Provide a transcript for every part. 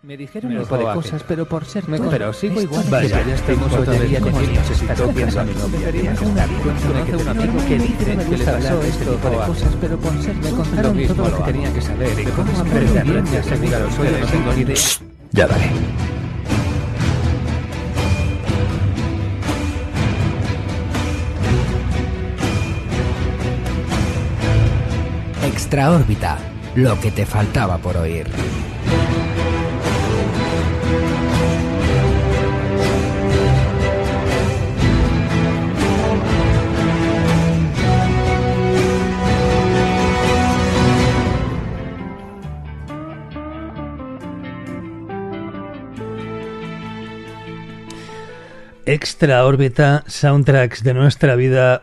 Me dijeron un tipo de cosas, que- pero por ser Me- tonto. pero sigo igual. de Vaya, que ya estamos con con esto. necesito Estás piensa mi novia. Una que tengo un amigo que dice que le pasó este tipo de cosas, pero por ser me contaron todo lo lo que tenía que saber y Me cómo a aprender bien gracias ya a se mi diga lo suyo, no tengo ni idea. Ya vale. Extraórbita, lo que te faltaba por oír. Extra órbita, soundtracks de nuestra vida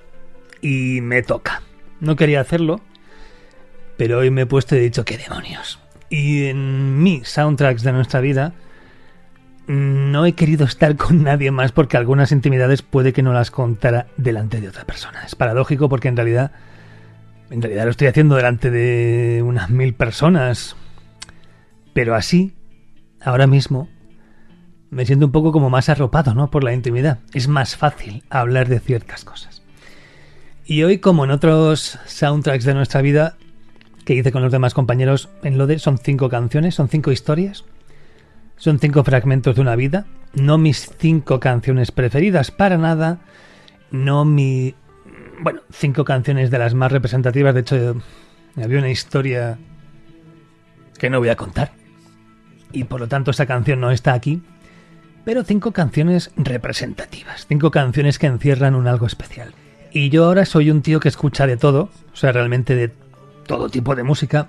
y me toca. No quería hacerlo, pero hoy me he puesto y he dicho, ¿qué demonios? Y en mi soundtracks de nuestra vida no he querido estar con nadie más porque algunas intimidades puede que no las contara delante de otra persona. Es paradójico porque en realidad, en realidad lo estoy haciendo delante de unas mil personas. Pero así, ahora mismo, me siento un poco como más arropado, ¿no? Por la intimidad. Es más fácil hablar de ciertas cosas. Y hoy, como en otros soundtracks de nuestra vida que hice con los demás compañeros en Lode, son cinco canciones, son cinco historias, son cinco fragmentos de una vida, no mis cinco canciones preferidas para nada, no mi... Bueno, cinco canciones de las más representativas, de hecho, había una historia que no voy a contar. Y por lo tanto esa canción no está aquí, pero cinco canciones representativas, cinco canciones que encierran un algo especial. Y yo ahora soy un tío que escucha de todo, o sea, realmente de todo tipo de música.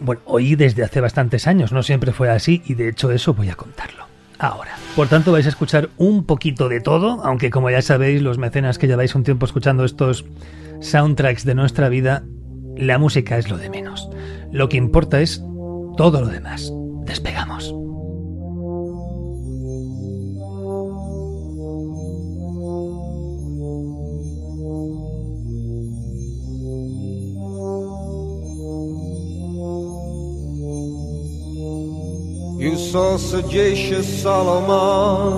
Bueno, oí desde hace bastantes años, no siempre fue así, y de hecho eso voy a contarlo. Ahora. Por tanto, vais a escuchar un poquito de todo, aunque como ya sabéis, los mecenas que lleváis un tiempo escuchando estos soundtracks de nuestra vida, la música es lo de menos. Lo que importa es todo lo demás. Despegamos. Saw sagacious Solomon.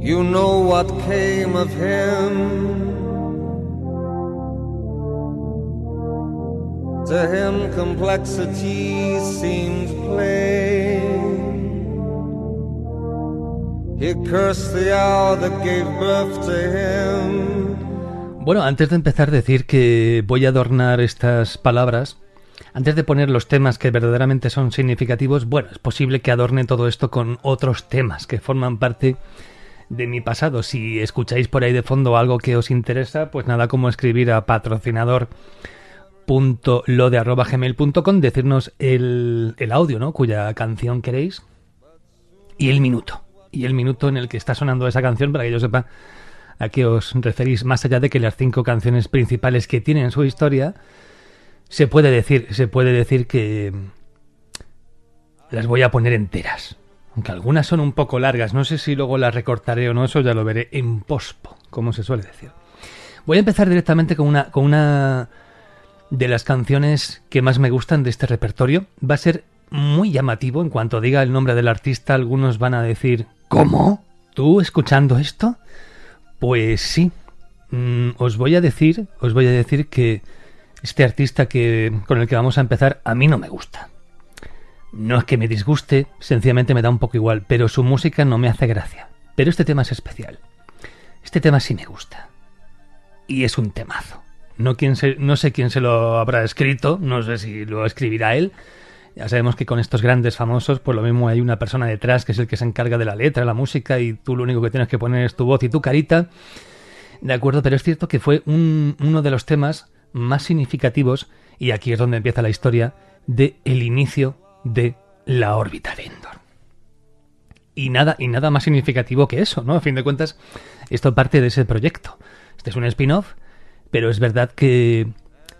You know what came of him. To him, complexity seemed plain. He cursed the hour that gave birth to him. Bueno, antes de empezar decir que voy a adornar estas palabras, antes de poner los temas que verdaderamente son significativos, bueno, es posible que adorne todo esto con otros temas que forman parte de mi pasado. Si escucháis por ahí de fondo algo que os interesa, pues nada como escribir a patrocinador.lo.gmail.com, decirnos el, el audio, ¿no? Cuya canción queréis y el minuto. Y el minuto en el que está sonando esa canción para que yo sepa a qué os referís, más allá de que las cinco canciones principales que tienen su historia, se puede decir, se puede decir que las voy a poner enteras. Aunque algunas son un poco largas, no sé si luego las recortaré o no, eso ya lo veré en pospo, como se suele decir. Voy a empezar directamente con una, con una de las canciones que más me gustan de este repertorio. Va a ser muy llamativo, en cuanto diga el nombre del artista, algunos van a decir, ¿cómo? ¿Tú escuchando esto? Pues sí. Mm, os voy a decir, os voy a decir que este artista que con el que vamos a empezar a mí no me gusta. No es que me disguste, sencillamente me da un poco igual, pero su música no me hace gracia. Pero este tema es especial. Este tema sí me gusta. Y es un temazo. No, quién se- no sé quién se lo habrá escrito, no sé si lo escribirá él. Ya sabemos que con estos grandes famosos, pues lo mismo hay una persona detrás que es el que se encarga de la letra, la música, y tú lo único que tienes que poner es tu voz y tu carita. De acuerdo, pero es cierto que fue un- uno de los temas más significativos, y aquí es donde empieza la historia, de el inicio de la órbita de Endor. Y nada, y nada más significativo que eso, ¿no? A fin de cuentas, esto parte de ese proyecto. Este es un spin-off, pero es verdad que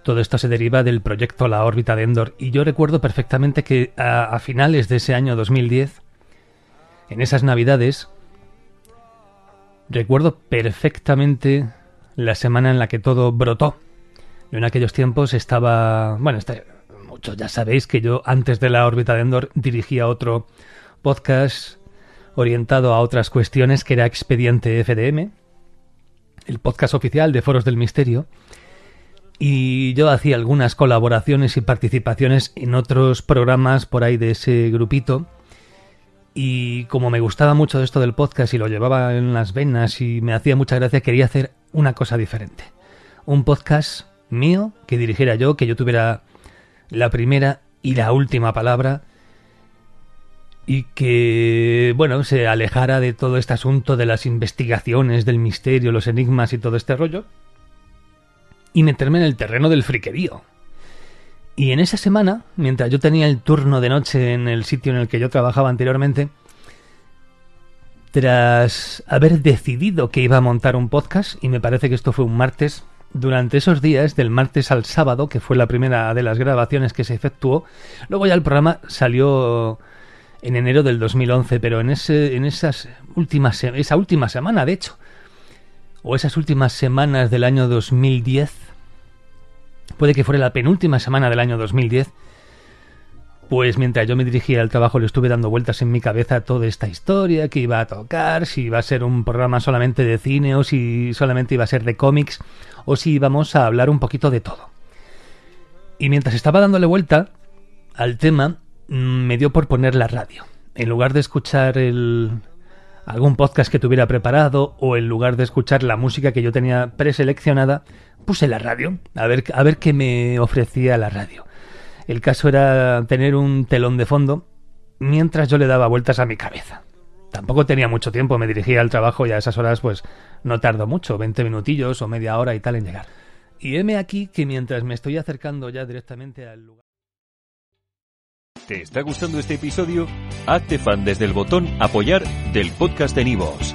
todo esto se deriva del proyecto La órbita de Endor. Y yo recuerdo perfectamente que a, a finales de ese año 2010, en esas navidades, recuerdo perfectamente la semana en la que todo brotó. Yo en aquellos tiempos estaba, bueno, este- muchos ya sabéis que yo antes de la órbita de Endor dirigía otro podcast orientado a otras cuestiones que era Expediente FDM, el podcast oficial de Foros del Misterio, y yo hacía algunas colaboraciones y participaciones en otros programas por ahí de ese grupito. Y como me gustaba mucho esto del podcast y lo llevaba en las venas y me hacía mucha gracia, quería hacer una cosa diferente. Un podcast mío, que dirigiera yo, que yo tuviera la primera y la última palabra y que, bueno, se alejara de todo este asunto de las investigaciones, del misterio, los enigmas y todo este rollo, y meterme en el terreno del friquerío. Y en esa semana, mientras yo tenía el turno de noche en el sitio en el que yo trabajaba anteriormente, tras haber decidido que iba a montar un podcast, y me parece que esto fue un martes, durante esos días, del martes al sábado, que fue la primera de las grabaciones que se efectuó, luego ya el programa salió en enero del 2011, pero en, ese, en esas últimas, esa última semana, de hecho, o esas últimas semanas del año 2010, puede que fuera la penúltima semana del año 2010, pues mientras yo me dirigía al trabajo le estuve dando vueltas en mi cabeza toda esta historia, que iba a tocar, si iba a ser un programa solamente de cine o si solamente iba a ser de cómics o si íbamos a hablar un poquito de todo. Y mientras estaba dándole vuelta al tema, Mm, me dio por poner la radio. En lugar de escuchar el, algún podcast que tuviera preparado o en lugar de escuchar la música que yo tenía preseleccionada, puse la radio, a ver, a ver qué me ofrecía la radio. El caso era tener un telón de fondo mientras yo le daba vueltas a mi cabeza. Tampoco tenía mucho tiempo, me dirigía al trabajo y a esas horas pues no tardo mucho, 20 minutillos o media hora y tal en llegar. Y heme aquí que mientras me estoy acercando ya directamente al lugar... ¿Te está gustando este episodio? Hazte fan desde el botón Apoyar del podcast de Nivos.